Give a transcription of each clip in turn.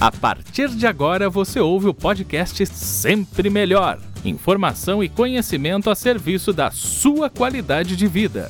A partir de agora você ouve o podcast Sempre Melhor. Informação e conhecimento a serviço da sua qualidade de vida.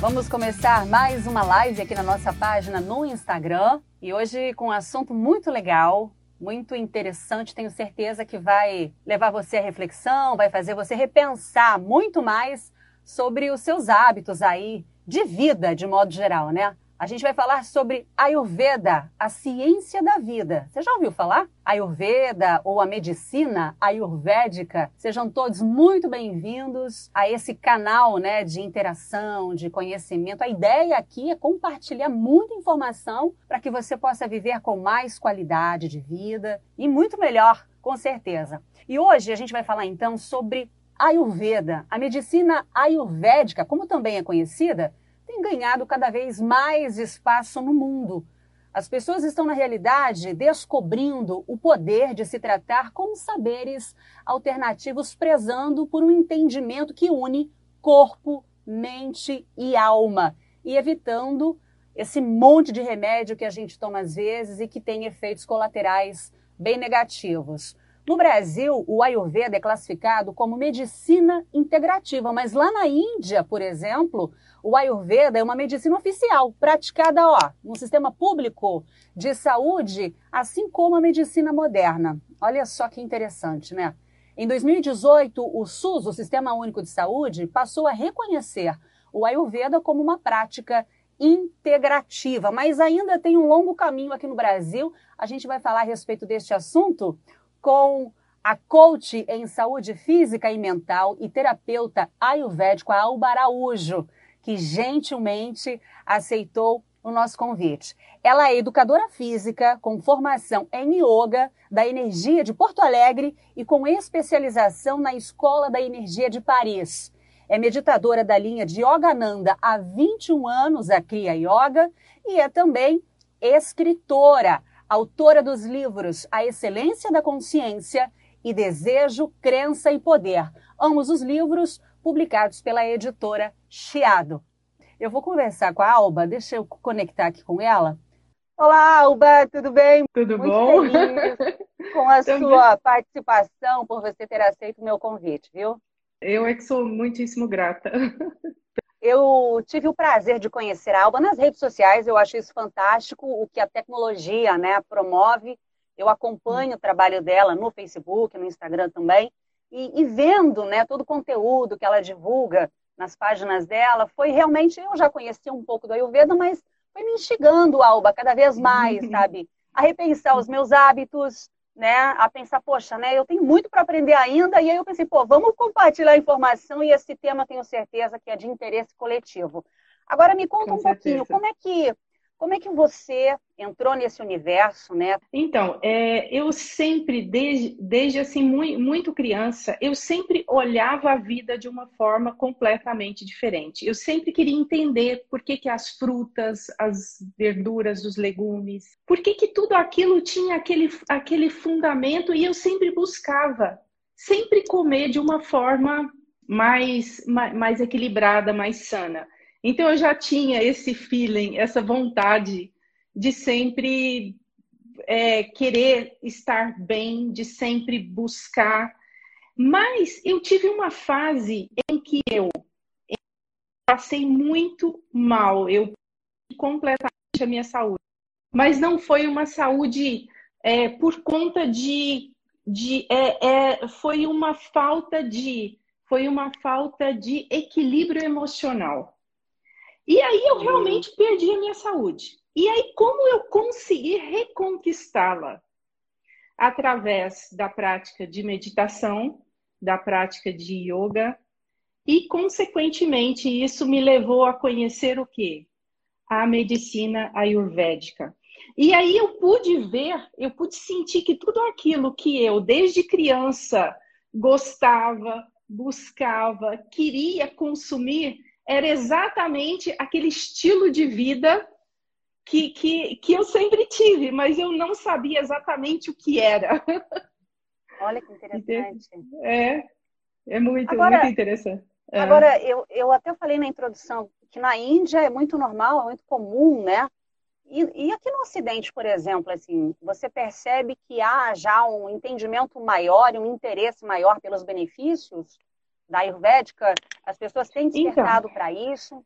Vamos começar mais uma live aqui na nossa página no Instagram e hoje com um assunto muito legal, muito interessante. Tenho certeza que vai levar você à reflexão, vai fazer você repensar muito mais sobre os seus hábitos aí de vida, de modo geral, né? A gente vai falar sobre Ayurveda, a ciência da vida. Você já ouviu falar? Ayurveda ou a medicina ayurvédica? Sejam todos muito bem-vindos a esse canal né, de interação, de conhecimento. A ideia aqui é compartilhar muita informação para que você possa viver com mais qualidade de vida e muito melhor, com certeza. E hoje a gente vai falar então sobre Ayurveda, a medicina ayurvédica, como também é conhecida, tem ganhado cada vez mais espaço no mundo. As pessoas estão, na realidade, descobrindo o poder de se tratar com saberes alternativos, prezando por um entendimento que une corpo, mente e alma, e evitando esse monte de remédio que a gente toma às vezes e que tem efeitos colaterais bem negativos. No Brasil, o Ayurveda é classificado como medicina integrativa, mas lá na Índia, por exemplo, o Ayurveda é uma medicina oficial, praticada ó, no sistema público de saúde, assim como a medicina moderna. Olha só que interessante, né? Em 2018, o SUS, o Sistema Único de Saúde, passou a reconhecer o Ayurveda como uma prática integrativa, mas ainda tem um longo caminho aqui no Brasil. A gente vai falar a respeito deste assunto com a coach em saúde física e mental e terapeuta ayurvédico Alba Araújo que gentilmente aceitou o nosso convite. Ela é educadora física com formação em yoga da Energia de Porto Alegre e com especialização na Escola da Energia de Paris. É meditadora da linha de Yogananda há 21 anos, a Kriya Yoga, e é também escritora, autora dos livros A Excelência da Consciência e Desejo, Crença e Poder. Ambos os livros publicados pela editora Chiado. Eu vou conversar com a Alba, deixa eu conectar aqui com ela. Olá, Alba, tudo bem? Tudo Muito bom? Feliz com a sua participação, por você ter aceito o meu convite, viu? Eu é que sou muitíssimo grata. Eu tive o prazer de conhecer a Alba nas redes sociais, eu acho isso fantástico, o que a tecnologia né, promove. Eu acompanho o trabalho dela no Facebook, no Instagram também, e, e vendo né, todo o conteúdo que ela divulga nas páginas dela, foi realmente, eu já conhecia um pouco do Ayurveda, mas foi me instigando, Alba, cada vez mais, sabe? A repensar os meus hábitos, né? A pensar, poxa, né? Eu tenho muito para aprender ainda. E aí eu pensei, pô, vamos compartilhar a informação e esse tema tenho certeza que é de interesse coletivo. Agora me conta Com um certeza. pouquinho, como é que como é que você entrou nesse universo, né? Então, é, eu sempre, desde, desde assim, muito, muito criança, eu sempre olhava a vida de uma forma completamente diferente. Eu sempre queria entender por que, que as frutas, as verduras, os legumes, por que, que tudo aquilo tinha aquele, aquele fundamento e eu sempre buscava, sempre comer de uma forma mais, mais, mais equilibrada, mais sana. Então eu já tinha esse feeling, essa vontade de sempre é, querer estar bem, de sempre buscar. Mas eu tive uma fase em que eu passei muito mal, eu completamente a minha saúde. Mas não foi uma saúde é, por conta de, de é, é, foi uma falta de foi uma falta de equilíbrio emocional. E aí eu realmente perdi a minha saúde. E aí, como eu consegui reconquistá-la? Através da prática de meditação, da prática de yoga, e, consequentemente, isso me levou a conhecer o quê? A medicina ayurvédica. E aí eu pude ver, eu pude sentir que tudo aquilo que eu, desde criança, gostava, buscava, queria consumir, era exatamente aquele estilo de vida que, que, que eu sempre tive, mas eu não sabia exatamente o que era. Olha que interessante. É, é muito, Agora- muito interessante. É. Agora, eu, eu até falei na introdução que na Índia é muito normal, é muito comum, né? E, e, aqui no Ocidente, por exemplo, assim, você percebe que há já um entendimento maior, um interesse maior pelos benefícios da Ayurvédica? As pessoas têm então. despertado então, para isso?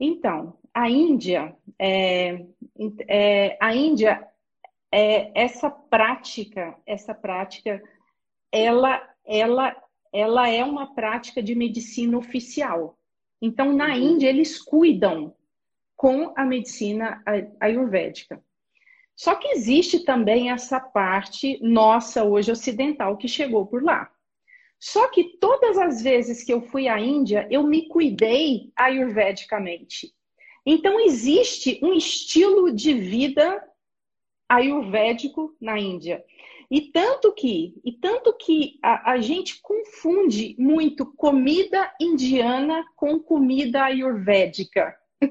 Então, a Índia, é, é, a Índia, é, essa prática, essa prática, ela, ela, ela é uma prática de medicina oficial. Então, na uhum. Índia, eles cuidam com a medicina ayurvédica. Só que existe também essa parte nossa hoje ocidental que chegou por lá. Só que todas as vezes que eu fui à Índia, eu me cuidei ayurvedicamente. Então existe um estilo de vida ayurvédico na Índia. E tanto que, e tanto que a, a gente confunde muito comida indiana com comida ayurvédica.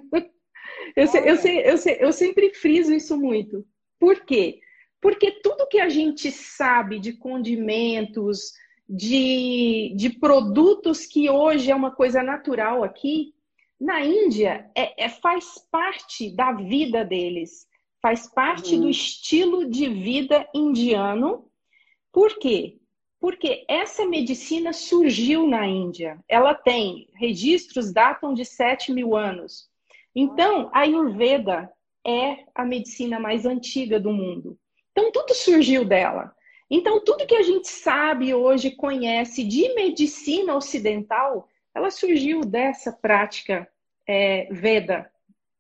eu, eu, eu, eu sempre friso isso muito. Por quê? Porque tudo que a gente sabe de condimentos, de, de produtos que hoje é uma coisa natural aqui, na Índia é, é faz parte da vida deles, faz parte uhum. do estilo de vida indiano. Por quê? Porque essa medicina surgiu na Índia. Ela tem registros datam de 7 mil anos. Então, a Ayurveda é a medicina mais antiga do mundo. Então, tudo surgiu dela. Então, tudo que a gente sabe hoje, conhece de medicina ocidental, ela surgiu dessa prática é, Veda,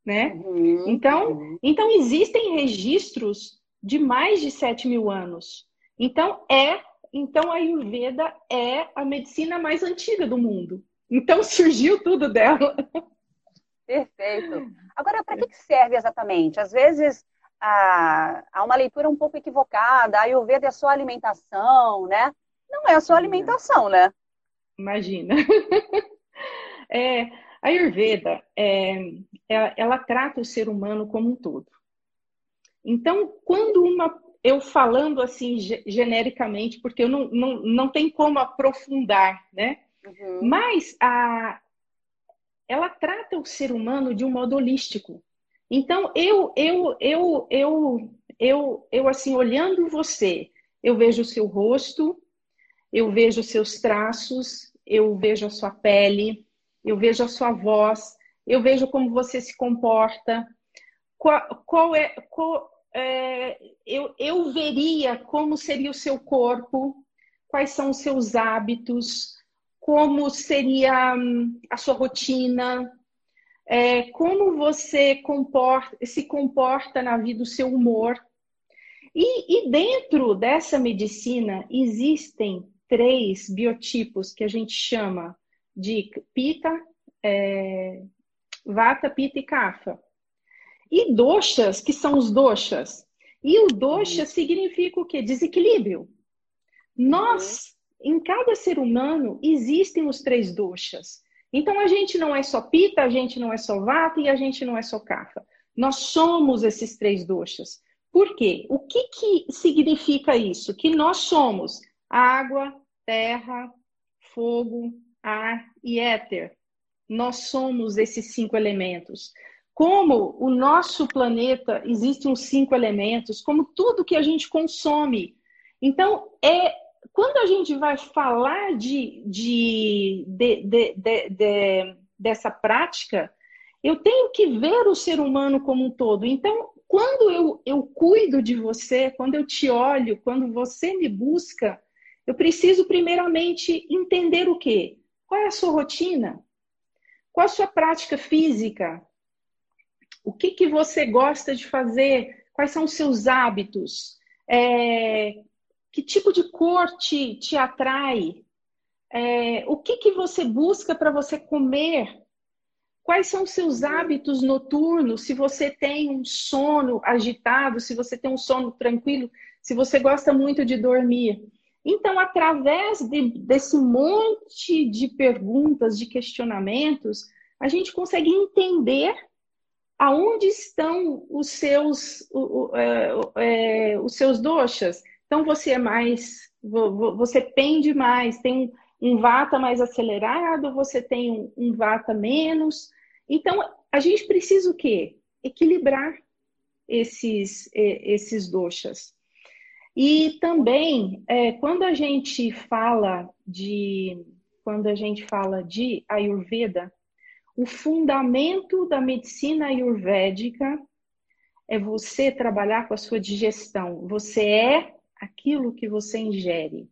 né? Uhum, então, uhum. então, existem registros de mais de 7 mil anos. Então, é, então a Ayurveda é a medicina mais antiga do mundo. Então, surgiu tudo dela. Perfeito. Agora, para que serve exatamente? Às vezes há, há uma leitura um pouco equivocada, a Ayurveda é só alimentação, né? Não é só alimentação, né? Imagina. é, a Ayurveda, é, ela, ela trata o ser humano como um todo. Então, quando uma eu falando assim genericamente, porque eu não, não, não tem como aprofundar, né? Uhum. Mas a, ela trata o ser humano de um modo holístico. Então, eu, eu, eu, eu, eu, eu, assim, olhando você, eu vejo o seu rosto, eu vejo os seus traços, eu vejo a sua pele, eu vejo a sua voz, eu vejo como você se comporta, qual, qual é, qual, é eu, eu veria como seria o seu corpo, quais são os seus hábitos, como seria hum, a sua rotina, é, como você comporta, se comporta na vida, o seu humor. E, e dentro dessa medicina existem três biotipos que a gente chama de pita, é, vata, pita e kapha. E doshas, que são os doshas. E o dosha uhum. significa o quê? Desequilíbrio. Nós, uhum. em cada ser humano, existem os três doshas. Então a gente não é só pita, a gente não é só vata e a gente não é só kapha. Nós somos esses três doshas. Por quê? O que, que significa isso? Que nós somos água, terra, fogo, ar e éter. Nós somos esses cinco elementos. Como o nosso planeta existem os cinco elementos, como tudo que a gente consome. Então, é quando a gente vai falar de, de, de, de, dessa prática, eu tenho que ver o ser humano como um todo. Então, quando eu, eu cuido de você, quando eu te olho, quando você me busca, eu preciso primeiramente entender o quê? Qual é a sua rotina? Qual a sua prática física? O que, que você gosta de fazer? Quais são os seus hábitos? É, que tipo de cor te, te atrai? É, o que, que você busca para você comer? Quais são os seus hábitos noturnos? Se você tem um sono agitado, se você tem um sono tranquilo, se você gosta muito de dormir. Então, através de, desse monte de perguntas, de questionamentos, a gente consegue entender aonde estão os seus, o, o, é, é, os seus doxas. Então você é mais, você pende mais, tem um vata mais acelerado, você tem um vata menos. Então, a gente precisa o quê? Equilibrar esses, esses doshas. E também, é, quando a gente fala de quando a gente fala de Ayurveda, o fundamento da medicina ayurvédica é você trabalhar com a sua digestão. Você é aquilo que você ingere.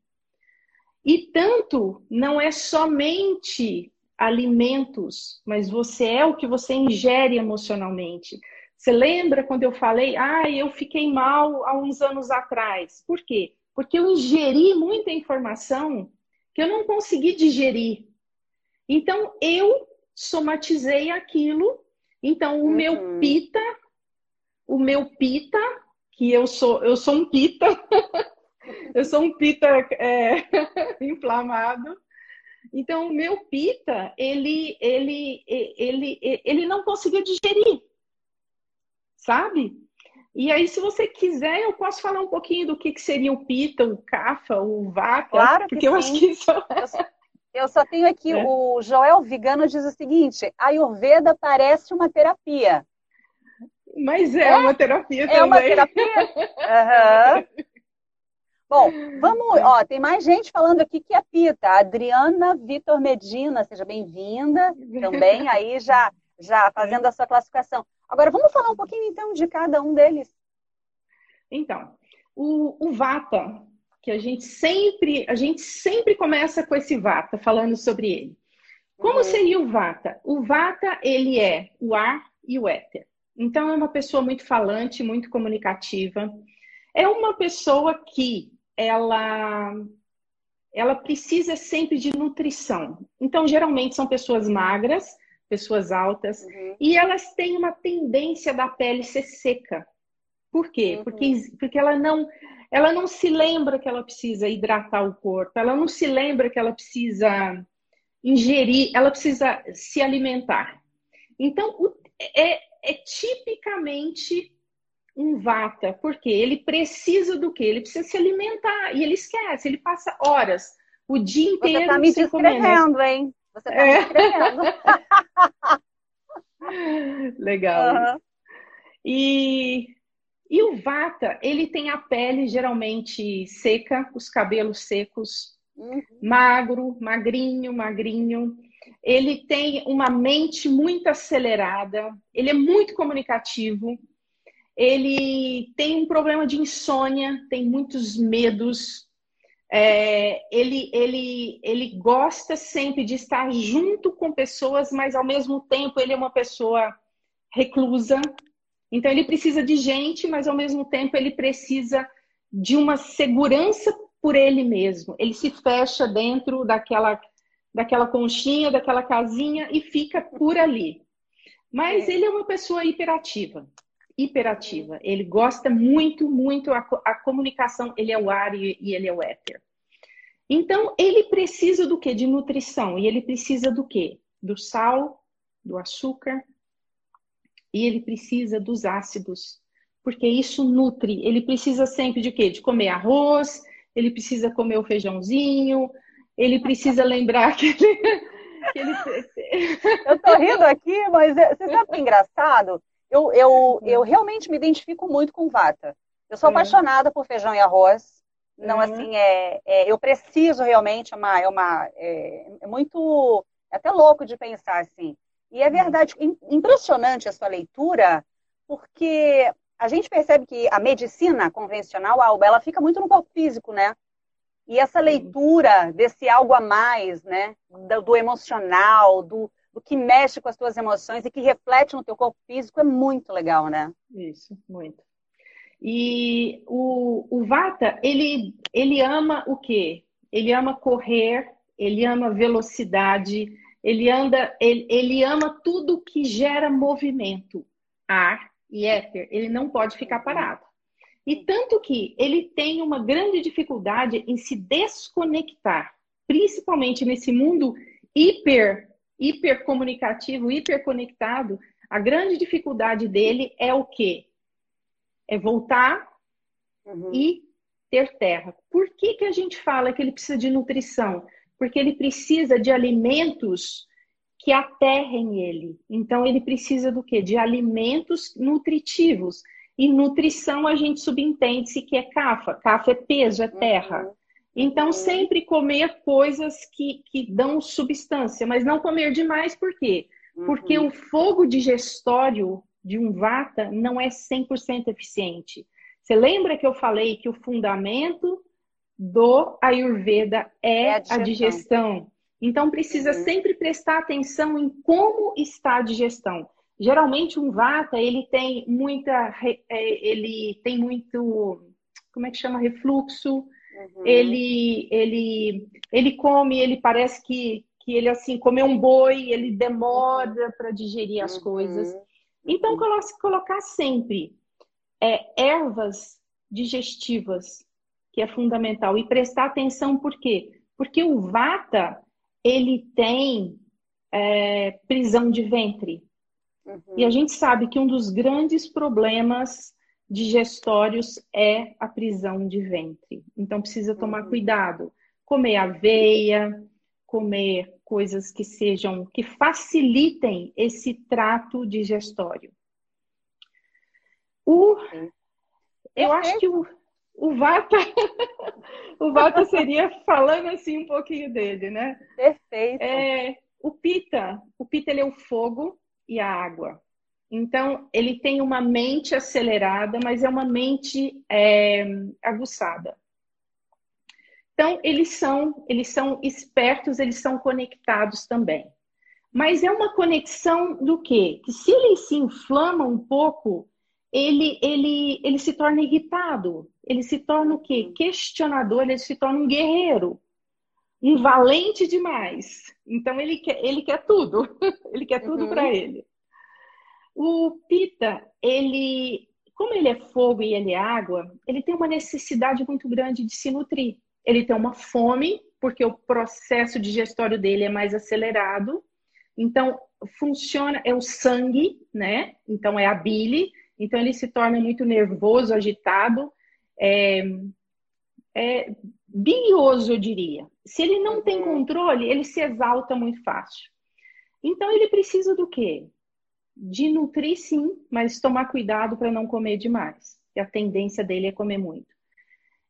E tanto não é somente alimentos, mas você é o que você ingere emocionalmente. Você lembra quando eu falei, ah, eu fiquei mal há uns anos atrás? Por quê? Porque eu ingeri muita informação que eu não consegui digerir. Então, eu somatizei aquilo. Então, o uhum. meu pita, o meu pita, que eu sou, eu sou um pita, eu sou um pita é, inflamado. Então, o meu pita, ele, ele, ele, ele não conseguiu digerir, sabe? E aí, se você quiser, eu posso falar um pouquinho do que, que seria o pita, o cafa, o vaca, claro porque sim. eu acho que isso... Eu só, eu só tenho aqui, é. o Joel Vigano diz o seguinte, a Ayurveda parece uma terapia. Mas é, é uma terapia é também. É uma terapia? Uhum. Bom, vamos. Ó, tem mais gente falando aqui que é Pita. Adriana Vitor Medina, seja bem-vinda também, aí já, já fazendo a sua classificação. Agora, vamos falar um pouquinho então de cada um deles. Então, o, o Vata, que a gente sempre, a gente sempre começa com esse Vata, falando sobre ele. Como uhum. seria o Vata? O Vata, ele é o ar e o éter. Então, é uma pessoa muito falante, muito comunicativa. É uma pessoa que ela ela precisa sempre de nutrição. Então, geralmente são pessoas magras, pessoas altas, uhum. e elas têm uma tendência da pele ser seca. Por quê? Uhum. Porque, porque ela não ela não se lembra que ela precisa hidratar o corpo, ela não se lembra que ela precisa ingerir, ela precisa se alimentar. Então, é, é tipicamente um vata, porque ele precisa do quê? Ele precisa se alimentar e ele esquece, ele passa horas, o dia inteiro. Você tá me descrevendo, hein? Você tá é. me descrevendo. Legal. Uhum. E, e o vata, ele tem a pele geralmente seca, os cabelos secos, uhum. magro, magrinho, magrinho. Ele tem uma mente muito acelerada, ele é muito comunicativo, ele tem um problema de insônia, tem muitos medos, é, ele, ele, ele gosta sempre de estar junto com pessoas, mas ao mesmo tempo ele é uma pessoa reclusa. Então ele precisa de gente, mas ao mesmo tempo ele precisa de uma segurança por ele mesmo. Ele se fecha dentro daquela, daquela conchinha, daquela casinha e fica por ali. Mas é. ele é uma pessoa hiperativa hiperativa. Ele gosta muito, muito a, a comunicação. Ele é o ar e, e, ele é o éter. Então, ele precisa do que? De nutrição. E ele precisa do que? Do sal, do açúcar. E ele precisa dos ácidos. Porque isso nutre. Ele precisa sempre de quê? De comer arroz. Ele precisa comer o feijãozinho. Ele precisa lembrar que ele... que ele... Eu tô rindo aqui, mas é, você sabe que é engraçado? Eu, eu, eu realmente me identifico muito com Vata. Eu sou uhum. apaixonada por feijão e arroz. Não, uhum. assim, é, é, eu preciso realmente, é uma, é, uma, é, é, muito, é até louco de pensar assim. E é uhum. verdade, impressionante a sua leitura, porque a gente percebe que a medicina convencional, Alba, ela fica muito no corpo físico, né? E essa leitura desse algo a mais, né? Do, do emocional, do, o que mexe com as tuas emoções e que reflete no teu corpo físico é muito legal, né? Isso, muito. E o, o Vata, ele, ele ama o quê? Ele ama correr, ele ama velocidade, ele anda, ele, ele ama tudo que gera movimento, ar e éter. Ele não pode ficar parado. E tanto que ele tem uma grande dificuldade em se desconectar, principalmente nesse mundo hiper hipercomunicativo, hiperconectado, a grande dificuldade dele é o quê? É voltar uhum. e ter terra. Por que, que a gente fala que ele precisa de nutrição? Porque ele precisa de alimentos que aterrem ele. Então ele precisa do quê? De alimentos nutritivos. E nutrição a gente subentende-se que é cafa. Cafa é peso, é terra. Uhum. Então, uhum. sempre comer coisas que, que dão substância, mas não comer demais, por quê? Uhum. Porque o fogo digestório de um vata não é 100% eficiente. Você lembra que eu falei que o fundamento do Ayurveda é, é a, digestão. a, digestão. Então, precisa uhum. sempre prestar atenção em como está a digestão. Geralmente, um vata, ele tem muita... É, ele tem muito... Como é que chama? Refluxo. Uhum. Ele, ele, ele come, ele parece que, que ele, assim, comeu um boi, ele demora para digerir as uhum. coisas. Então, colocar sempre é, ervas digestivas, que é fundamental. E prestar atenção por quê? Porque o vata, ele tem é, prisão de ventre. Uhum. E a gente sabe que um dos grandes problemas digestórios é a prisão de ventre. Então precisa tomar uhum. cuidado. Comer aveia, comer coisas que sejam, que facilitem esse trato digestório. O, eu acho que o, o Vata, o Vata seria falando assim um pouquinho dele, né? Perfeito. É, o Pita, o Pita ele é o fogo e a água. Então, ele tem uma mente acelerada, mas é uma mente é, aguçada. Então, eles são, eles são espertos, eles são conectados também. Mas é uma conexão do quê? Que se ele se inflama um pouco, ele, ele, ele se torna irritado. Ele se torna o quê? Questionador, ele se torna um guerreiro. Um valente demais. Então, ele quer, ele quer tudo. ele quer tudo uhum. para ele. O Pita, ele, como ele é fogo e ele é água, ele tem uma necessidade muito grande de se nutrir ele tem uma fome, porque o processo digestório dele é mais acelerado. Então, funciona, é o sangue, né? Então, é a bile. Então, ele se torna muito nervoso, agitado, é, é bilioso, eu diria. Se ele não tem uhum. controle, ele se exalta muito fácil. Então, ele precisa do quê? De nutrir, sim, mas tomar cuidado para não comer demais. E a tendência dele é comer muito.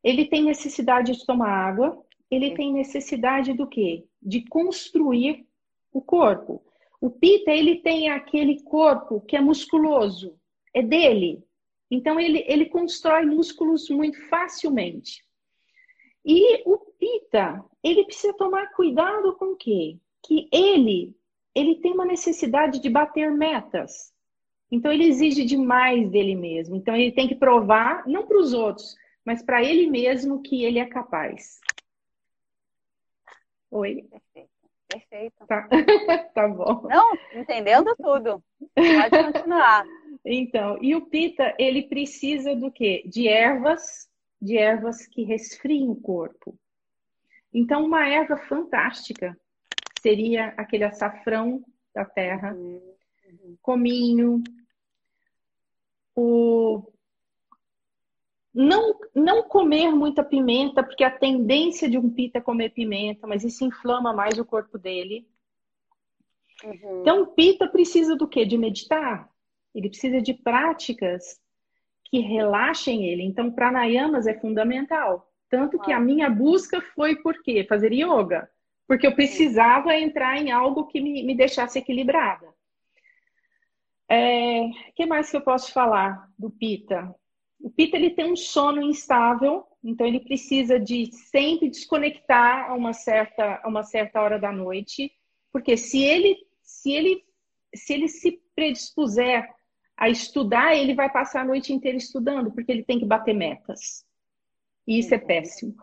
Ele tem necessidade de tomar água, ele tem necessidade do quê? De construir o corpo. O Pita, ele tem aquele corpo que é musculoso, é dele. Então, ele, ele constrói músculos muito facilmente. E o Pita, ele precisa tomar cuidado com o quê? Que ele, ele tem uma necessidade de bater metas. Então, ele exige demais dele mesmo. Então, ele tem que provar, não para os outros, mas para ele mesmo que ele é capaz. Oi? Perfeito. Perfeito. Tá, tá bom. Não, entendendo tudo. Pode continuar. Então, e o pita, ele precisa do quê? De ervas, de ervas que resfriem o corpo. Então, uma erva fantástica seria aquele açafrão da terra, uhum. uhum. cominho, o não, não comer muita pimenta, porque a tendência de um pita é comer pimenta, mas isso inflama mais o corpo dele. Uhum. Então, o pita precisa do quê? De meditar. Ele precisa de práticas que relaxem ele. Então, pranayamas é fundamental. Tanto que a minha busca foi por quê? Fazer yoga. Porque eu precisava entrar em algo que me, me deixasse equilibrada. O é, que mais que eu posso falar do Pita? O Pita ele tem um sono instável, então ele precisa de sempre desconectar a uma certa, a uma certa hora da noite, porque se ele se ele se ele se predispuser a estudar, ele vai passar a noite inteira estudando, porque ele tem que bater metas. E isso é uhum. péssimo.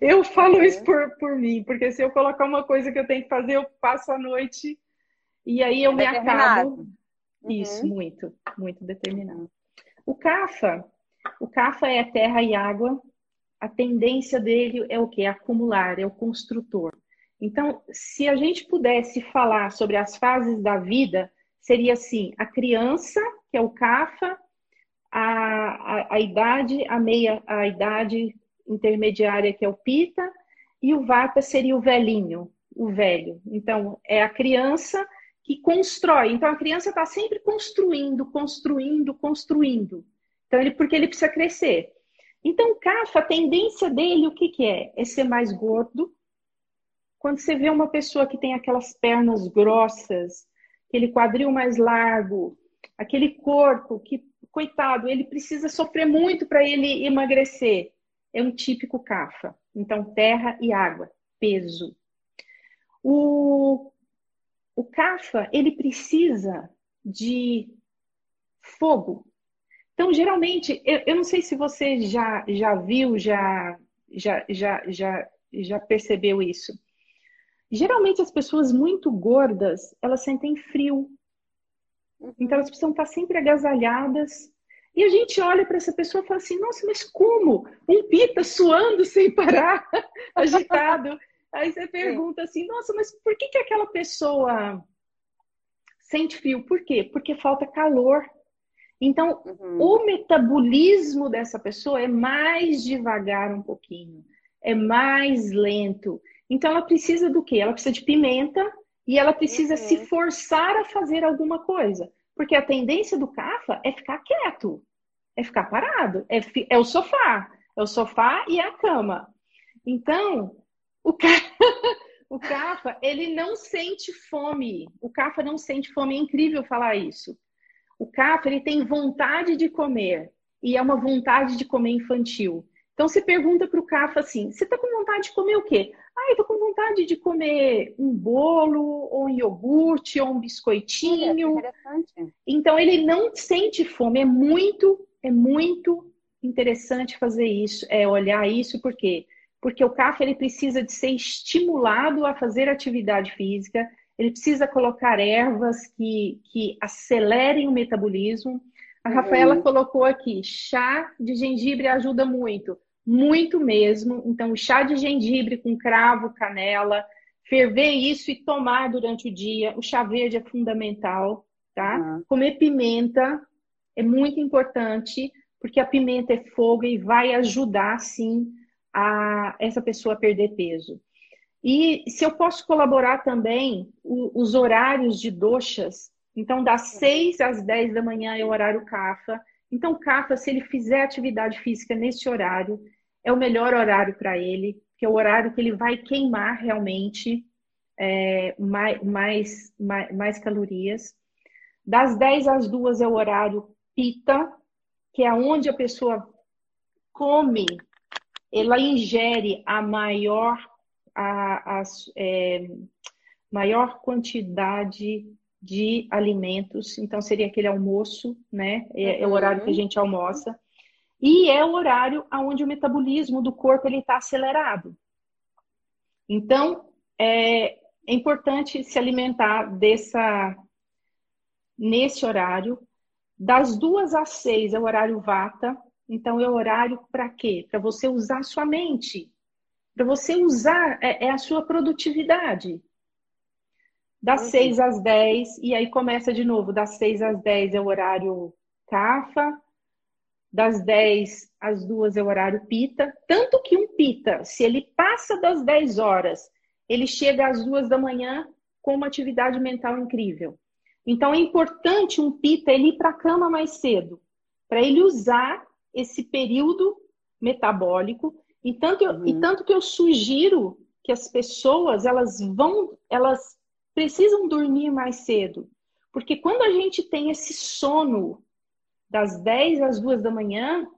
Eu falo uhum. isso por, por mim, porque se eu colocar uma coisa que eu tenho que fazer, eu passo a noite e aí eu me acabo. Uhum. Isso, muito, muito determinado. O CAFA, o CAFA é terra e água. A tendência dele é o que? Acumular, é o construtor. Então, se a gente pudesse falar sobre as fases da vida, seria assim: a criança, que é o CAFA, a, a, a idade, a meia, a idade intermediária, que é o PITA, e o VATA seria o velhinho, o velho. Então, é a criança que constrói. Então a criança está sempre construindo, construindo, construindo. Então ele porque ele precisa crescer. Então o CAFA, a tendência dele o que, que é? É ser mais gordo. Quando você vê uma pessoa que tem aquelas pernas grossas, aquele quadril mais largo, aquele corpo que, coitado, ele precisa sofrer muito para ele emagrecer. É um típico CAFA. Então, terra e água, peso. O, o CAFA, ele precisa de fogo. Então, geralmente, eu, eu não sei se você já, já viu, já, já, já, já, já percebeu isso. Geralmente, as pessoas muito gordas, elas sentem frio. Então, elas precisam estar sempre agasalhadas. E a gente olha para essa pessoa e fala assim: nossa, mas como? Um pita suando sem parar, agitado. Aí você pergunta assim: nossa, mas por que, que aquela pessoa sente frio? Por quê? Porque falta calor. Então, uhum. o metabolismo dessa pessoa é mais devagar um pouquinho, é mais lento. Então, ela precisa do quê? Ela precisa de pimenta e ela precisa uhum. se forçar a fazer alguma coisa. Porque a tendência do CAFA é ficar quieto, é ficar parado, é, é o sofá, é o sofá e a cama. Então, o, ca... o CAFA, ele não sente fome. O CAFA não sente fome, é incrível falar isso. O CAFA, ele tem vontade de comer, e é uma vontade de comer infantil. Então, você pergunta para o CAFA assim: você está com vontade de comer o quê? Ah, eu tô com vontade de comer um bolo, ou um iogurte, ou um biscoitinho. interessante. Então ele não sente fome. É muito, é muito interessante fazer isso, é olhar isso, por quê? Porque o CAF ele precisa de ser estimulado a fazer atividade física, ele precisa colocar ervas que, que acelerem o metabolismo. A Rafaela uhum. colocou aqui, chá de gengibre ajuda muito muito mesmo. Então, o chá de gengibre com cravo, canela, ferver isso e tomar durante o dia. O chá verde é fundamental, tá? Uhum. Comer pimenta é muito importante, porque a pimenta é fogo e vai ajudar, sim, a essa pessoa a perder peso. E se eu posso colaborar também, o, os horários de doxas, então das 6 às 10 da manhã é o horário CAFA. Então, CAFA, se ele fizer atividade física nesse horário, é o melhor horário para ele, que é o horário que ele vai queimar realmente é, mais, mais, mais, mais calorias. Das 10 às 2 é o horário pita, que é onde a pessoa come, ela ingere a maior, a, a é, maior quantidade de alimentos. Então, seria aquele almoço, né? É, é o horário que a uhum. gente almoça. E é o horário onde o metabolismo do corpo está acelerado. Então, é, é importante se alimentar dessa, nesse horário. Das duas às seis é o horário vata. Então, é o horário para quê? Para você usar sua mente. Para você usar, é, é, a sua produtividade. Das uhum. seis às dez, e aí começa de novo. Das seis às dez é o horário CAFA das 10 às 2 é o horário pita, tanto que um pita, se ele passa das 10 horas, ele chega às 2 da manhã com uma atividade mental incrível. Então é importante um pita ele ir para a cama mais cedo, para ele usar esse período metabólico. E tanto, eu, uhum. e tanto que eu sugiro que as pessoas elas vão, elas precisam dormir mais cedo, porque quando a gente tem esse sono das 10 às 2 da manhã,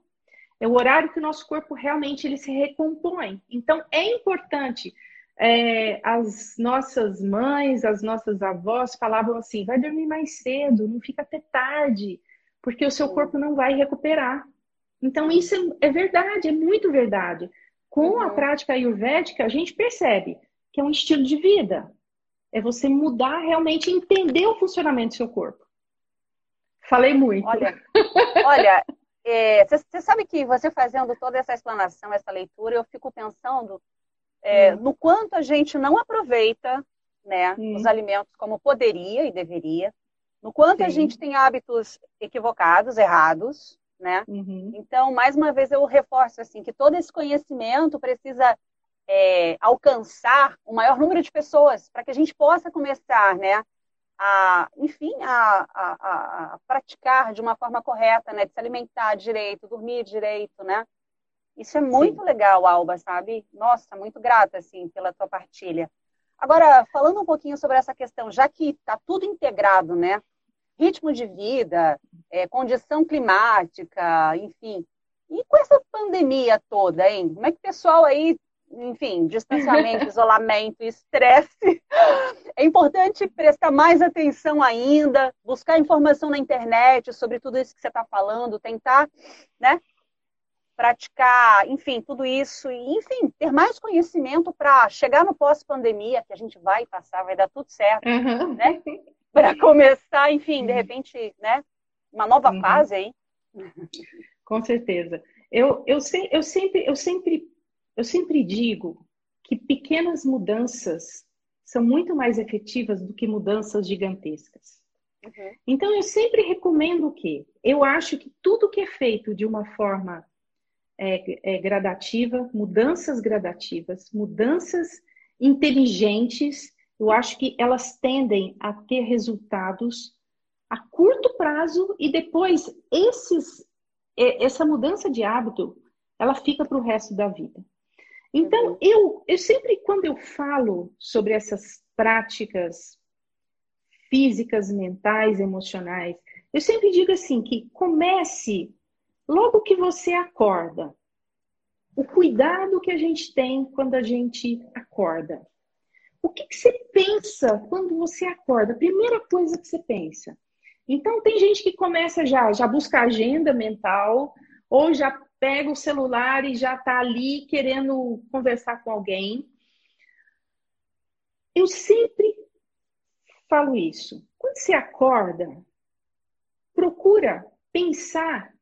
é o horário que o nosso corpo realmente ele se recompõe. Então, é importante. É, as nossas mães, as nossas avós falavam assim: vai dormir mais cedo, não fica até tarde, porque o seu corpo não vai recuperar. Então, isso é, é verdade, é muito verdade. Com a uhum. prática ayurvédica, a gente percebe que é um estilo de vida. É você mudar realmente, entender o funcionamento do seu corpo. Falei muito. Olha, olha você é, sabe que você fazendo toda essa explanação, essa leitura, eu fico pensando é, hum. no quanto a gente não aproveita né, hum. os alimentos como poderia e deveria, no quanto Sim. a gente tem hábitos equivocados, errados, né? Uhum. Então, mais uma vez, eu reforço assim que todo esse conhecimento precisa é, alcançar o maior número de pessoas para que a gente possa começar, né, a, enfim, a, a, a, praticar de uma forma correta, né? De se alimentar direito, dormir direito, né? Isso é muito Sim. legal, Alba, sabe? Nossa, muito grata, assim, pela tua partilha. Agora, falando um pouquinho sobre essa questão, já que está tudo integrado, né? Ritmo de vida, é, condição climática, enfim. E com essa pandemia toda, hein? Como é que o pessoal aí enfim, distanciamento, isolamento, estresse. É importante prestar mais atenção ainda, buscar informação na internet sobre tudo isso que você está falando, tentar, né, praticar, enfim, tudo isso e, enfim, ter mais conhecimento para chegar no pós-pandemia, que a gente vai passar, vai dar tudo certo, uhum. né? Para começar, enfim, de repente, né, uma nova uhum. fase aí. Com certeza. Eu, eu, eu sempre, eu sempre eu sempre digo que pequenas mudanças são muito mais efetivas do que mudanças gigantescas. Uhum. Então, eu sempre recomendo o quê? Eu acho que tudo que é feito de uma forma é, é, gradativa, mudanças gradativas, mudanças inteligentes, eu acho que elas tendem a ter resultados a curto prazo e depois esses, essa mudança de hábito, ela fica para o resto da vida. Então, uhum. eu, eu sempre, quando eu falo sobre essas práticas físicas, mentais, emocionais, eu sempre digo assim, que comece logo que você acorda. O cuidado que a gente tem quando a gente acorda. O que, que você pensa quando você acorda? A primeira coisa que você pensa. Então, tem gente que começa já, já busca agenda mental, ou já pega o celular e já está ali querendo conversar com alguém. Eu sempre falo isso. Quando você acorda, procura pensar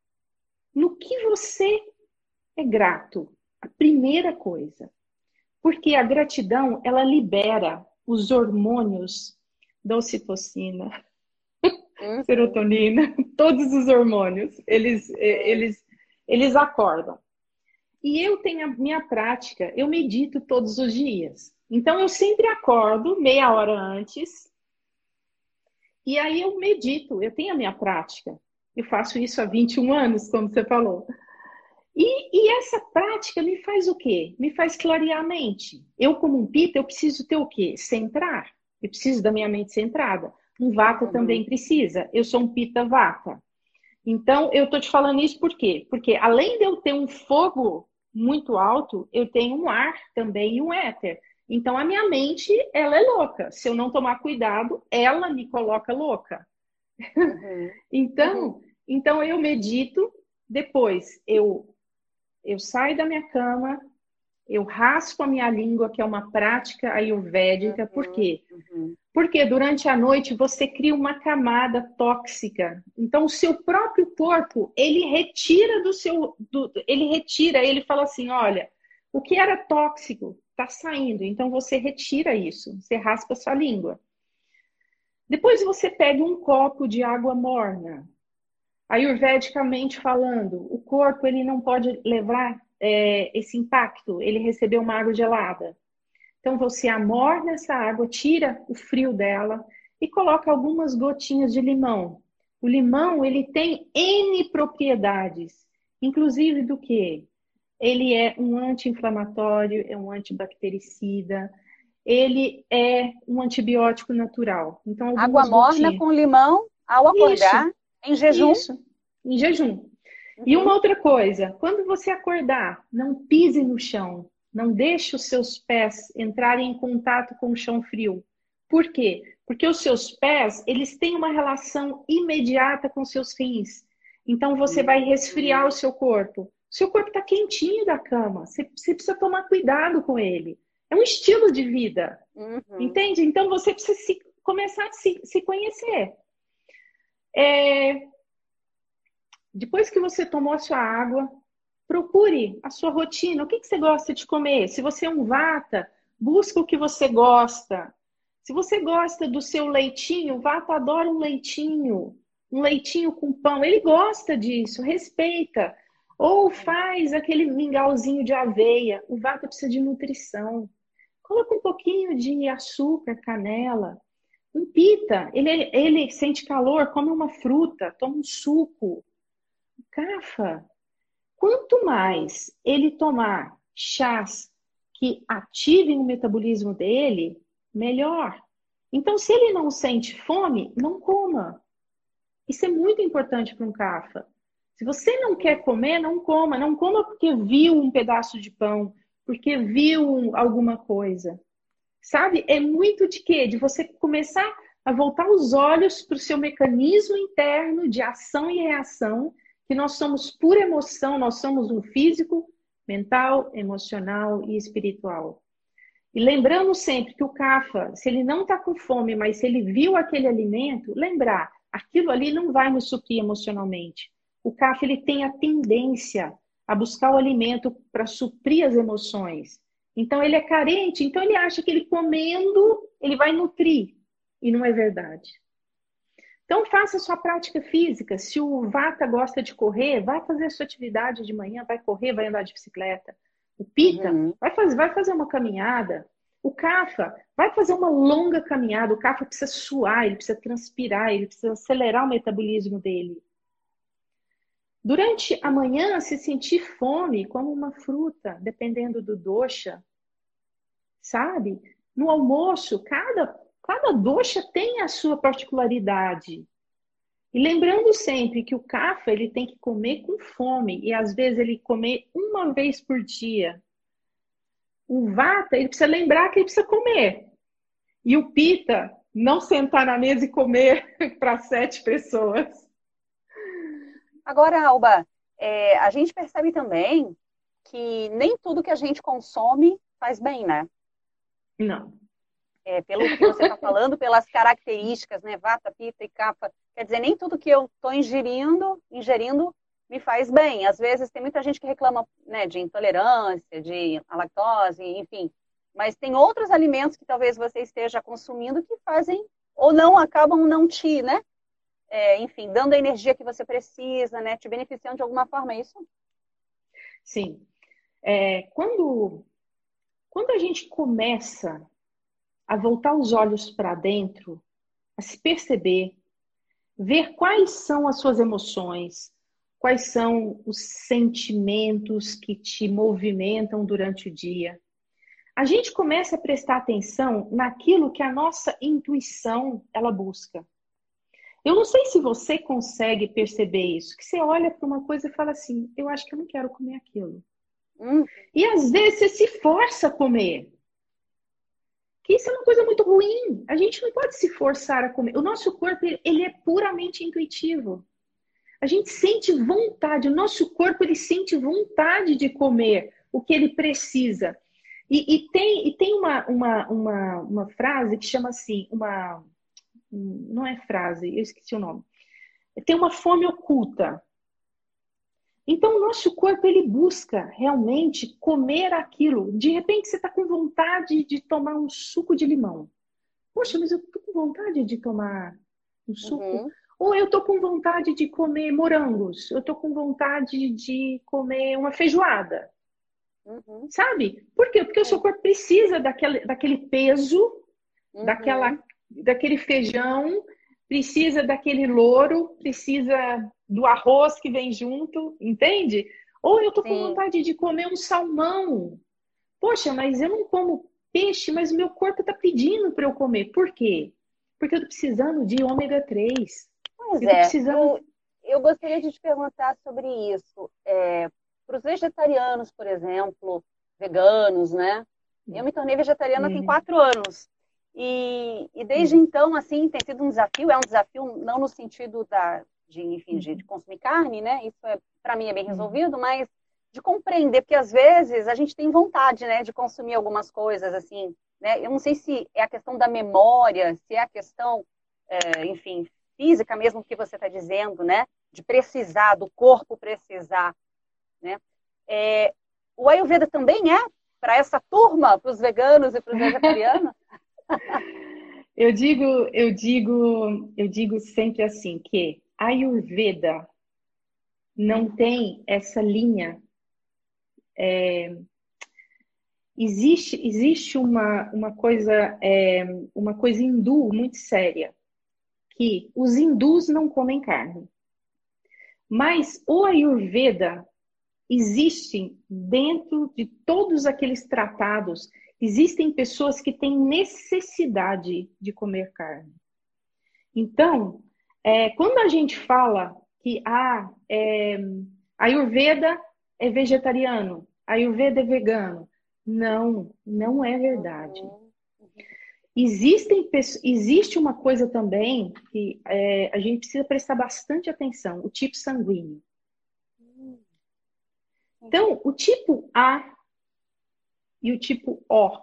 no que você é grato. A primeira coisa. Porque a gratidão, ela libera os hormônios da ocitocina, uhum. serotonina, todos os hormônios. Eles, eles eles acordam. E eu tenho a minha prática, eu medito todos os dias. Então eu sempre acordo meia hora antes. E aí eu medito, eu tenho a minha prática. Eu faço isso há 21 anos, como você falou. E, e, essa prática me faz o quê? Me faz clarear a mente. Eu, como um pita, eu preciso ter o quê? Centrar. Eu preciso da minha mente centrada. Um vata também precisa. Eu sou um pita vata. Então, eu estou te falando isso por quê? Porque além de eu ter um fogo muito alto, eu tenho um ar também e um éter. Então, a minha mente, ela é louca. Se eu não tomar cuidado, ela me coloca louca. Uhum. então, uhum. então, eu medito, depois eu, eu saio da minha cama, eu raspo a minha língua, que é uma prática ayurvédica. Uhum. Por quê? Uhum. Porque durante a noite você cria uma camada tóxica. Então o seu próprio corpo, ele retira do seu do, ele retira, ele fala assim, olha, o que era tóxico está saindo. Então você retira isso, você raspa a sua língua. Depois você pega um copo de água morna. Ayurvedicamente falando, o corpo ele não pode levar é, esse impacto, ele recebeu uma água gelada. Então você amorna essa água, tira o frio dela e coloca algumas gotinhas de limão. O limão, ele tem N propriedades, inclusive do que? Ele é um anti-inflamatório, é um antibactericida, ele é um antibiótico natural. Então, água morna gotinhas. com limão ao acordar isso, em jejum. Isso, em jejum. E uma outra coisa, quando você acordar, não pise no chão. Não deixe os seus pés entrarem em contato com o chão frio. Por quê? Porque os seus pés, eles têm uma relação imediata com seus rins. Então você vai resfriar o seu corpo. Seu corpo está quentinho da cama. Você, você, precisa tomar cuidado com ele. É um estilo de vida. Uhum. Entende? Então você precisa se, começar a se, se conhecer. É, depois que você tomou a sua água, Procure a sua rotina. O que, que você gosta de comer? Se você é um vata, busca o que você gosta. Se você gosta do seu leitinho, o vata adora um leitinho. Um leitinho com pão. Ele gosta disso, respeita. Ou faz aquele mingauzinho de aveia. O vata precisa de nutrição. Coloca um pouquinho de açúcar, canela. Um pita, ele, ele sente calor, come uma fruta, toma um suco. Cafa, quanto mais ele tomar chás que ativem o metabolismo dele, melhor. Então, se ele não sente fome, não coma. Isso é muito importante para um cafa. Se você não quer comer, não coma. Não coma porque viu um pedaço de pão, porque viu alguma coisa. Sabe? É muito de quê? De você começar a voltar os olhos para o seu mecanismo interno de ação e reação, que nós somos pura emoção, nós somos um físico, mental, emocional e espiritual. E lembrando sempre que o CAFA, se ele não está com fome, mas se ele viu aquele alimento, lembrar, aquilo ali não vai nos suprir emocionalmente. O CAFA ele tem a tendência a buscar o alimento para suprir as emoções. Então ele é carente, então ele acha que ele comendo, ele vai nutrir. E não é verdade. Então faça sua prática física. Se o Vata gosta de correr, vai fazer a sua atividade de manhã, vai correr, vai andar de bicicleta. O Pita uhum. vai, fazer, vai fazer uma caminhada. O Kafa vai fazer uma longa caminhada. O Kafa precisa suar, ele precisa transpirar, ele precisa acelerar o metabolismo dele. Durante a manhã, se sentir fome, como uma fruta, dependendo do dosha, sabe? No almoço, cada, cada dosha tem a sua particularidade. E lembrando sempre que o kafa ele tem que comer com fome e às vezes ele comer uma vez por dia. O vata ele precisa lembrar que ele precisa comer. E o pita não sentar na mesa e comer para sete pessoas. Agora, Alba, é, a gente percebe também que nem tudo que a gente consome faz bem, né? Não. É, pelo que você está falando, pelas características, né? Vata, pita e capa. Quer dizer, nem tudo que eu estou ingerindo, ingerindo me faz bem. Às vezes tem muita gente que reclama né, de intolerância, de lactose, enfim. Mas tem outros alimentos que talvez você esteja consumindo que fazem ou não acabam não te, né? é, enfim, dando a energia que você precisa, né? Te beneficiando de alguma forma, é isso? Sim. É, quando, quando a gente começa a voltar os olhos para dentro, a se perceber, ver quais são as suas emoções, quais são os sentimentos que te movimentam durante o dia. A gente começa a prestar atenção naquilo que a nossa intuição ela busca. Eu não sei se você consegue perceber isso, que você olha para uma coisa e fala assim, eu acho que eu não quero comer aquilo. Hum. E às vezes você se força a comer. Isso é uma coisa muito ruim. A gente não pode se forçar a comer. O nosso corpo, ele é puramente intuitivo. A gente sente vontade, o nosso corpo, ele sente vontade de comer o que ele precisa. E, e tem, e tem uma, uma, uma, uma frase que chama assim, uma, não é frase, eu esqueci o nome. Tem uma fome oculta. Então, o nosso corpo ele busca realmente comer aquilo. De repente, você está com vontade de tomar um suco de limão. Poxa, mas eu estou com vontade de tomar um suco. Uhum. Ou eu estou com vontade de comer morangos. Eu estou com vontade de comer uma feijoada. Uhum. Sabe? Por quê? Porque o seu corpo precisa daquele, daquele peso, uhum. daquela daquele feijão, precisa daquele louro, precisa do arroz que vem junto, entende? Ou eu tô com Sim. vontade de comer um salmão. Poxa, mas eu não como peixe, mas meu corpo tá pedindo para eu comer. Por quê? Porque eu tô precisando de ômega 3. Pois eu é. Precisando... Eu, eu, gostaria de te perguntar sobre isso. É, para os vegetarianos, por exemplo, veganos, né? Eu me tornei vegetariana tem quatro anos. E, e desde uhum. então, assim, tem sido um desafio. É um desafio não no sentido da, de, enfim, de, de uhum. consumir carne, né? Isso é, para mim é bem uhum. resolvido, mas de compreender, porque às vezes a gente tem vontade, né, de consumir algumas coisas, assim, né? Eu não sei se é a questão da memória, se é a questão, é, enfim, física mesmo que você está dizendo, né? De precisar, do corpo precisar, né? É, o Ayurveda também é para essa turma, para os veganos e para os vegetarianos? eu digo, eu digo, eu digo sempre assim que Ayurveda não tem essa linha é, existe, existe uma, uma, coisa, é, uma coisa hindu muito séria, que os hindus não comem carne. Mas o Ayurveda existe dentro de todos aqueles tratados, existem pessoas que têm necessidade de comer carne. Então, é, quando a gente fala que ah, é, Ayurveda é vegetariano, Ayurveda é vegano, não, não é verdade. Existem, existe uma coisa também que é, a gente precisa prestar bastante atenção, o tipo sanguíneo. Então, o tipo A e o tipo O.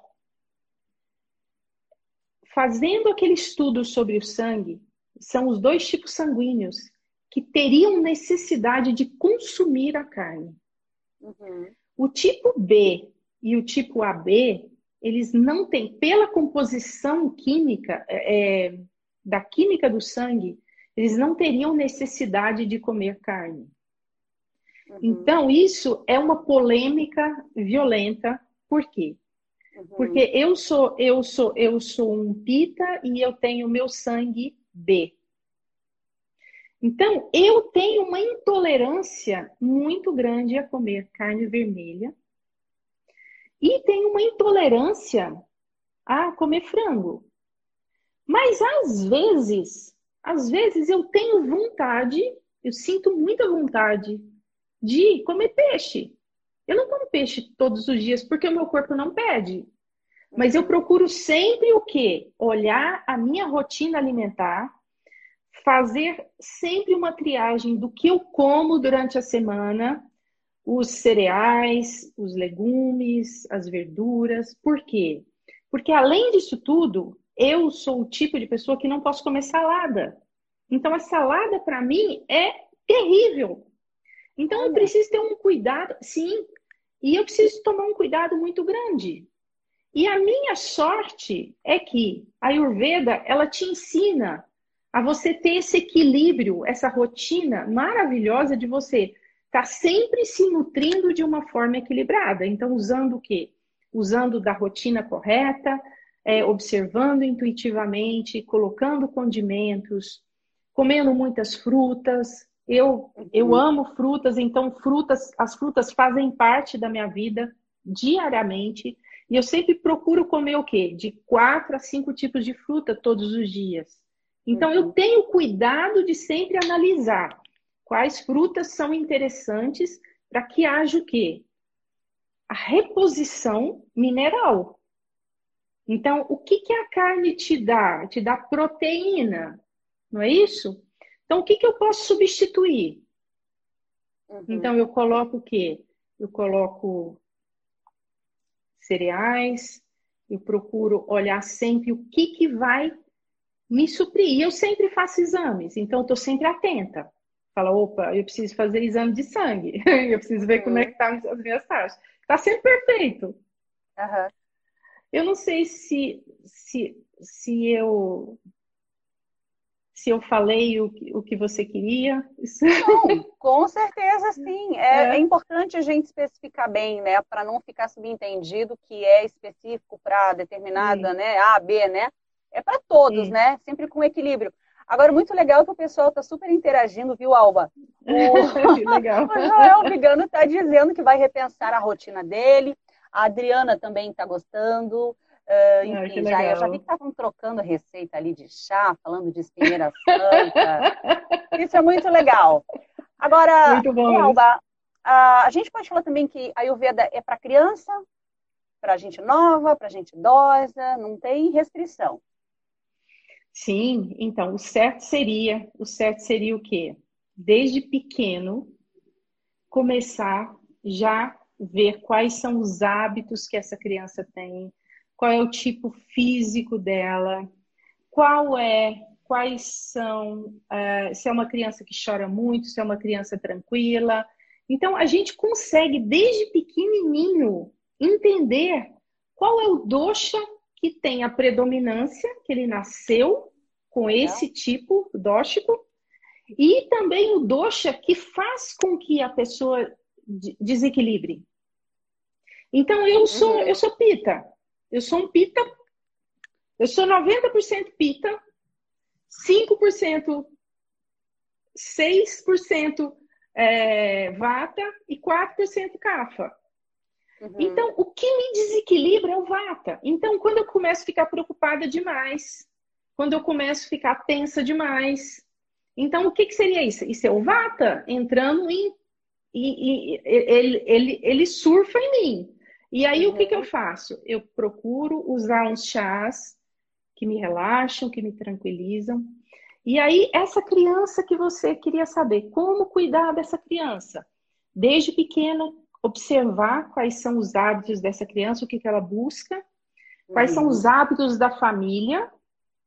Fazendo aquele estudo sobre o sangue, são os dois tipos sanguíneos que teriam necessidade de consumir a carne. Uhum. O tipo B e o tipo AB, eles não têm, pela composição química, é, é, da química do sangue, eles não teriam necessidade de comer carne. Uhum. Então, isso é uma polêmica violenta. Por quê? Uhum. Porque eu sou, eu sou, eu sou um pita e eu tenho meu sangue B. Então, eu tenho uma intolerância muito grande a comer carne vermelha e tenho uma intolerância a comer frango. Mas às vezes, às vezes eu tenho vontade, eu sinto muita vontade de comer peixe. Eu não como peixe todos os dias porque o meu corpo não pede. Mas eu procuro sempre o quê? Olhar a minha rotina alimentar, fazer sempre uma triagem do que eu como durante a semana os cereais, os legumes, as verduras. Por quê? Porque além disso tudo, eu sou o tipo de pessoa que não posso comer salada. Então a salada para mim é terrível. Então eu preciso ter um cuidado, sim, e eu preciso tomar um cuidado muito grande. E a minha sorte é que a Ayurveda, ela te ensina a você ter esse equilíbrio, essa rotina maravilhosa de você está sempre se nutrindo de uma forma equilibrada. Então, usando o quê? Usando da rotina correta, é, observando intuitivamente, colocando condimentos, comendo muitas frutas. Eu, eu uhum. amo frutas, então frutas, as frutas fazem parte da minha vida diariamente. E eu sempre procuro comer o quê? De quatro a cinco tipos de fruta todos os dias. Então, eu uhum. tenho cuidado de sempre analisar quais frutas são interessantes para que haja o quê? A reposição mineral. Então, o que, que a carne te dá? Te dá proteína, não é isso? Então, o que, que eu posso substituir? Uhum. Então, eu coloco o quê? Eu coloco cereais, eu procuro olhar sempre o que, que vai me suprir. E eu sempre faço exames, então estou sempre atenta fala, opa, eu preciso fazer exame de sangue, eu preciso ver uhum. como é que tá as minhas taxas. Tá sempre perfeito. Uhum. Eu não sei se, se, se eu se eu falei o, o que você queria. Não, com certeza sim. É, é. é, importante a gente especificar bem, né? Para não ficar subentendido que é específico para determinada, sim. né? A, B, né? É para todos, sim. né? Sempre com equilíbrio. Agora, muito legal que o pessoal está super interagindo, viu, Alba? O, legal. o Joel Vigano está dizendo que vai repensar a rotina dele. A Adriana também está gostando. Uh, enfim, já, eu já vi que estavam trocando a receita ali de chá, falando de espinheira santa. Isso é muito legal. Agora, muito bom, Alba, a gente pode falar também que a Ayurveda é para criança, para gente nova, para gente idosa, não tem restrição. Sim, então o certo seria, o certo seria o quê? Desde pequeno começar já ver quais são os hábitos que essa criança tem, qual é o tipo físico dela, qual é, quais são, uh, se é uma criança que chora muito, se é uma criança tranquila. Então a gente consegue desde pequenininho entender qual é o dosha que tem a predominância, que ele nasceu com esse tipo dóxico, e também o dosha que faz com que a pessoa desequilibre. Então eu sou, uhum. eu sou pita. Eu sou um pita. Eu sou 90% pita, 5%, 6% é, vata e 4% cafa. Uhum. Então, o que me desequilibra é o vata. Então, quando eu começo a ficar preocupada demais, quando eu começo a ficar tensa demais, então o que, que seria isso? Isso é o vata entrando em. E, e, ele, ele, ele surfa em mim. E aí, uhum. o que, que eu uhum. faço? Eu procuro usar uns chás que me relaxam, que me tranquilizam. E aí, essa criança que você queria saber, como cuidar dessa criança? Desde pequena, observar quais são os hábitos dessa criança, o que, que ela busca, quais uhum. são os hábitos da família,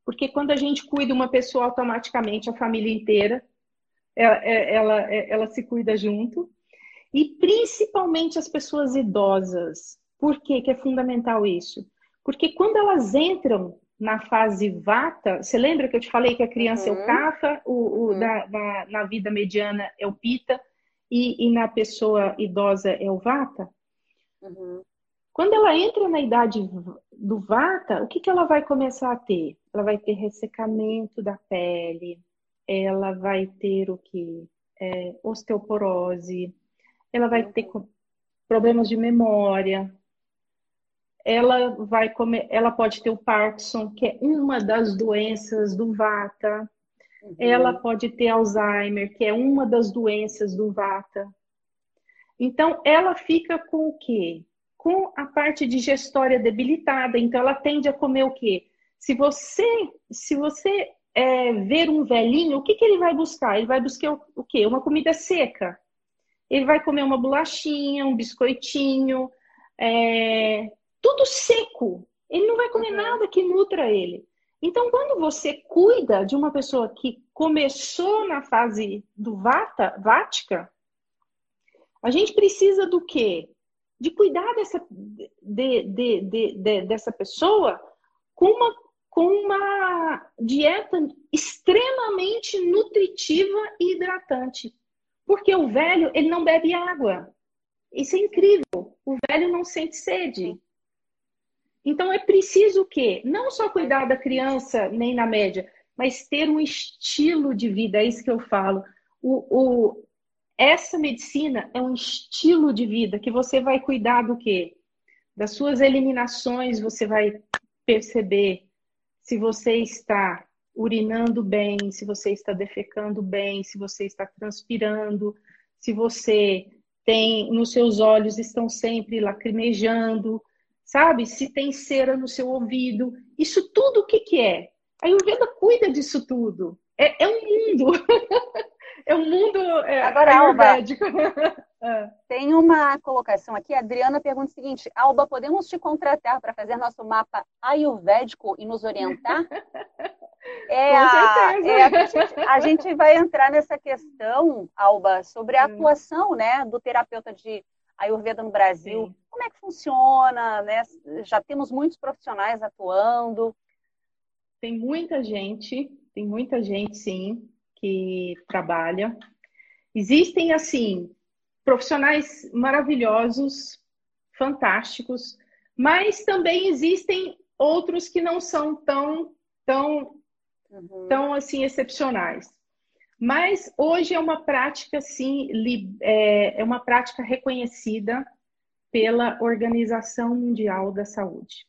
porque quando a gente cuida uma pessoa, automaticamente a família inteira ela, é, ela, é, ela se cuida junto. E principalmente as pessoas idosas. Por que, que é fundamental isso? Porque quando elas entram na fase vata, você lembra que eu te falei que a criança uhum. é o kapha, o, o uhum. da, da, na vida mediana é o pita e, e, na pessoa idosa é o vata? Uhum. Quando ela entra na idade do vata, o que, que ela vai começar a ter? Ela vai ter ressecamento da pele, ela vai ter o que? É, osteoporose, ela vai ter problemas de memória, ela vai comer, ela pode ter o Parkinson, que é uma das doenças do Vata. Uhum. Ela pode ter Alzheimer, que é uma das doenças do Vata. Então, ela fica com o quê? Com a parte digestória debilitada. Então, ela tende a comer o quê? Se você, se você é, ver um velhinho, o que, que ele vai buscar? Ele vai buscar o, o quê? Uma comida seca. Ele vai comer uma bolachinha, um biscoitinho, é, tudo seco. Ele não vai comer uhum. nada que nutra ele. Então, quando você cuida de uma pessoa que começou na fase do vata, vática, a gente precisa do quê? De cuidar dessa, de, de, de, dessa pessoa com uma, com uma dieta extremamente nutritiva e hidratante. Porque o velho, ele não bebe água. Isso é incrível. O velho não sente sede. Então é preciso o quê? Não só cuidar da criança, nem na média, mas ter um estilo de vida, é isso que eu falo. O, o, essa medicina é um estilo de vida que você vai cuidar do quê? Das suas eliminações, você vai perceber se você está urinando bem, se você está defecando bem, se você está transpirando, se você tem nos seus olhos estão sempre lacrimejando, sabe? Se tem cera no seu ouvido, isso tudo o que, que é? A Ayurveda cuida disso tudo. É, é um mundo. é um mundo é, Agora, ayurvédico. Alba, é. tem uma colocação aqui. A Adriana pergunta o seguinte: Alba, podemos te contratar para fazer nosso mapa ayurvédico e nos orientar? É, a, é a, gente, a, gente, vai entrar nessa questão, Alba, sobre a hum. atuação né, do terapeuta de Ayurveda no Brasil. Sim. Como é que funciona? Né? Já temos muitos profissionais atuando. Tem muita gente, tem muita gente, sim, que trabalha. Existem, assim, profissionais maravilhosos, fantásticos, mas também existem outros que não são tão, tão, uhum. tão assim, excepcionais. Mas hoje é uma prática, sim, é, é uma prática reconhecida pela Organização Mundial da Saúde.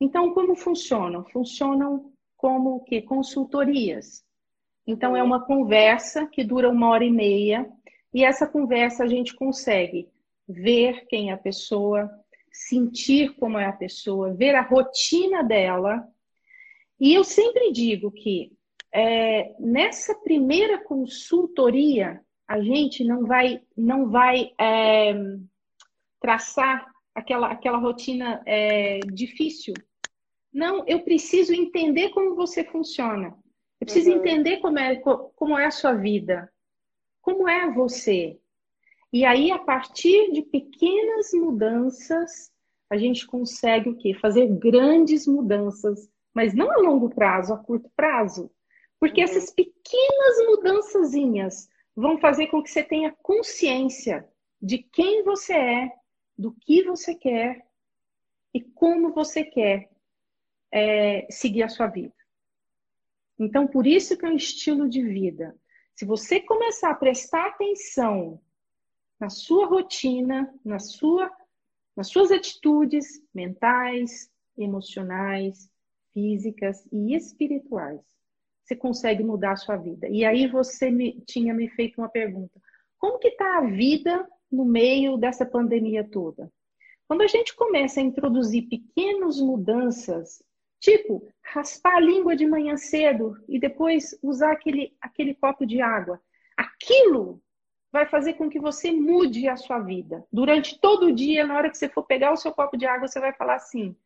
Então, como funcionam? Funcionam como que consultorias. Então, é uma conversa que dura uma hora e meia, e essa conversa a gente consegue ver quem é a pessoa, sentir como é a pessoa, ver a rotina dela. E eu sempre digo que é, nessa primeira consultoria, a gente não vai, não vai é, traçar aquela, aquela rotina é, difícil. Não, eu preciso entender como você funciona. Eu preciso uhum. entender como é, como é a sua vida. Como é você. E aí, a partir de pequenas mudanças, a gente consegue o quê? Fazer grandes mudanças, mas não a longo prazo, a curto prazo. Porque uhum. essas pequenas mudançazinhas vão fazer com que você tenha consciência de quem você é, do que você quer e como você quer é, seguir a sua vida. Então, por isso que é um estilo de vida. Se você começar a prestar atenção na sua rotina, na sua, nas suas atitudes mentais, emocionais, físicas e espirituais, você consegue mudar a sua vida. E aí você me, tinha me feito uma pergunta: como que está a vida no meio dessa pandemia toda? Quando a gente começa a introduzir pequenas mudanças, tipo raspar a língua de manhã cedo e depois usar aquele, aquele copo de água, aquilo vai fazer com que você mude a sua vida. Durante todo o dia, na hora que você for pegar o seu copo de água, você vai falar assim: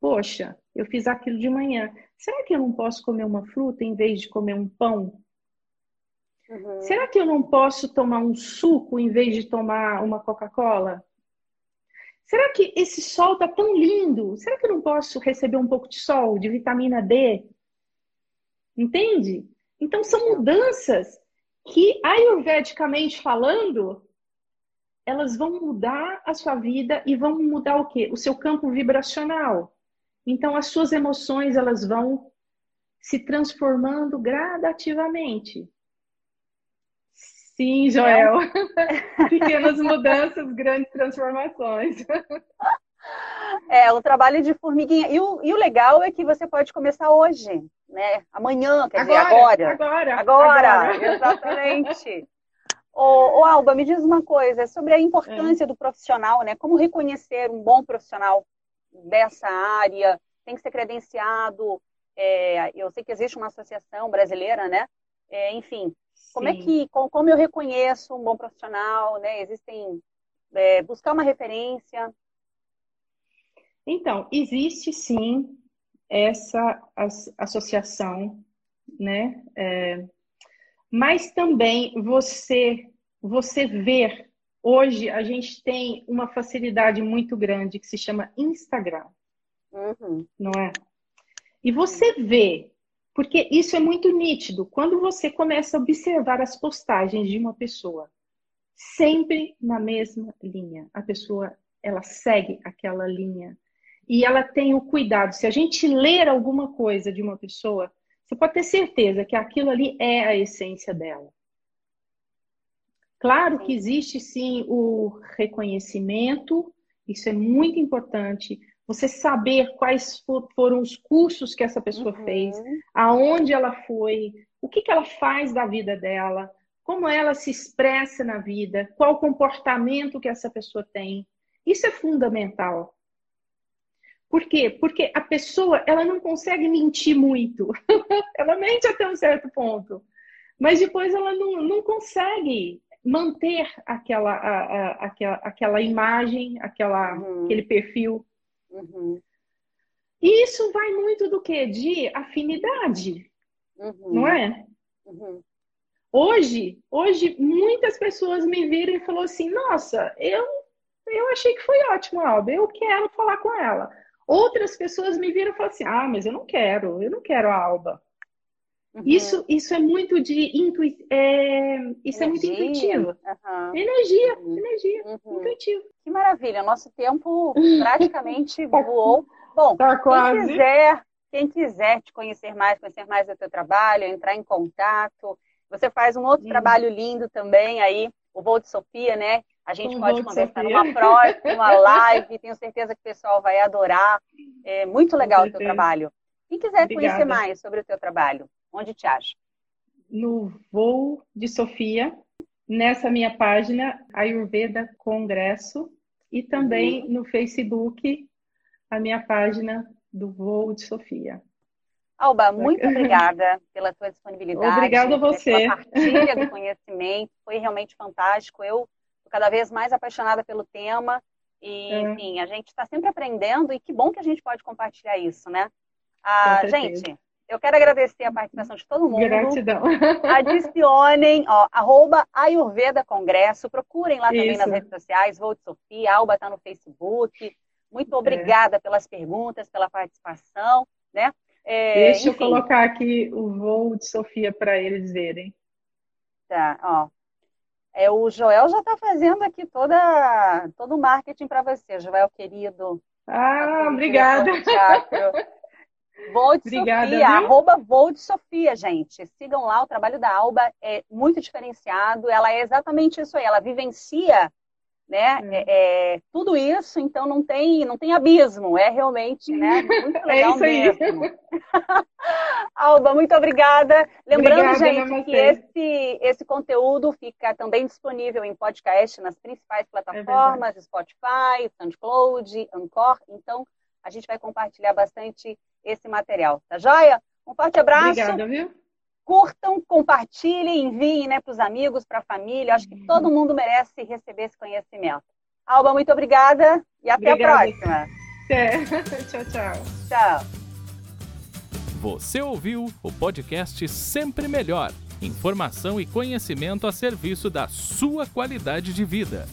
Poxa, eu fiz aquilo de manhã. Será que eu não posso comer uma fruta em vez de comer um pão? Uhum. Será que eu não posso tomar um suco em vez de tomar uma Coca-Cola? Será que esse sol está tão lindo? Será que eu não posso receber um pouco de sol, de vitamina D? Entende? Então são mudanças que, ayurvedicamente falando, elas vão mudar a sua vida e vão mudar o quê? O seu campo vibracional. Então as suas emoções elas vão se transformando gradativamente. Sim, Joel. É. Pequenas mudanças, grandes transformações. É, o trabalho de formiguinha. E o, e o legal é que você pode começar hoje, né? Amanhã, quer agora, dizer, agora. Agora. Agora, agora. exatamente. ô, ô, Alba, me diz uma coisa sobre a importância é. do profissional, né? Como reconhecer um bom profissional dessa área? Tem que ser credenciado. É, eu sei que existe uma associação brasileira, né? É, enfim, como é que, como eu reconheço um bom profissional, né? Existem é, buscar uma referência. Então, existe sim essa associação, né? É, mas também você você ver hoje a gente tem uma facilidade muito grande que se chama Instagram, uhum. não é? E você vê porque isso é muito nítido. Quando você começa a observar as postagens de uma pessoa, sempre na mesma linha. A pessoa, ela segue aquela linha. E ela tem o cuidado. Se a gente ler alguma coisa de uma pessoa, você pode ter certeza que aquilo ali é a essência dela. Claro que existe sim o reconhecimento, isso é muito importante, você saber quais foram os cursos que essa pessoa uhum. fez, aonde ela foi, o que, que ela faz da vida dela, como ela se expressa na vida, qual o comportamento que essa pessoa tem. Isso é fundamental. Por quê? Porque a pessoa ela não consegue mentir muito. ela mente até um certo ponto. Mas depois ela não, não consegue manter aquela, a, a, aquela, aquela imagem, aquela, uhum. aquele perfil Uhum. E isso vai muito do que? De afinidade, uhum. não é? Uhum. Hoje, hoje muitas pessoas me viram e falaram assim, nossa, eu, eu achei que foi ótimo, Alba, eu quero falar com ela. Outras pessoas me viram e falaram assim, ah, mas eu não quero, eu não quero a Alba. Uhum. Isso, isso é muito de intui é, isso energia. é muito intuitivo. Uhum. Energia, uhum. energia, intuitivo. Que maravilha, nosso tempo praticamente voou. Bom, tá quem quiser, quem quiser te conhecer mais, conhecer mais do teu trabalho, entrar em contato, você faz um outro trabalho lindo também aí, o Voo de Sofia, né? A gente pode conversar numa próxima live, tenho certeza que o pessoal vai adorar. É muito legal o teu trabalho. Quem quiser Obrigada. conhecer mais sobre o teu trabalho, Onde te acha? No Voo de Sofia, nessa minha página Ayurveda Congresso e também uhum. no Facebook, a minha página do Voo de Sofia. Alba, muito obrigada pela tua disponibilidade. Obrigada a você. Pela partilha do conhecimento, foi realmente fantástico. Eu estou cada vez mais apaixonada pelo tema e, é. enfim, a gente está sempre aprendendo e que bom que a gente pode compartilhar isso, né? Ah, gente, eu quero agradecer a participação de todo mundo. Gratidão. Adicionem, ó, arroba Ayurveda Congresso. Procurem lá também Isso. nas redes sociais. Vou de Sofia, a Alba está no Facebook. Muito é. obrigada é. pelas perguntas, pela participação. Né? É, Deixa enfim. eu colocar aqui o voo de Sofia para eles verem. Tá, ó. É, o Joel já está fazendo aqui toda, todo o marketing para você, Joel querido. Ah, obrigada. Volt Obrigada, Sofia, viu? arroba Volt Sofia, gente. Sigam lá, o trabalho da Alba é muito diferenciado. Ela é exatamente isso aí, ela vivencia né? É. É, é, tudo isso, então não tem, não tem abismo, é realmente, né? Muito é legal é isso mesmo. Aí. Alba, muito obrigada. Lembrando, obrigada, gente, que esse, esse conteúdo fica também disponível em podcast nas principais plataformas, Spotify, SoundCloud, Anchor. Então, a gente vai compartilhar bastante esse material, tá joia? Um forte abraço. Obrigada, viu? curtam, compartilhem, enviem né, para os amigos, para a família. Acho que todo mundo merece receber esse conhecimento. Alba, muito obrigada e até obrigada. a próxima. É. tchau, tchau. Tchau. Você ouviu o podcast Sempre Melhor. Informação e conhecimento a serviço da sua qualidade de vida.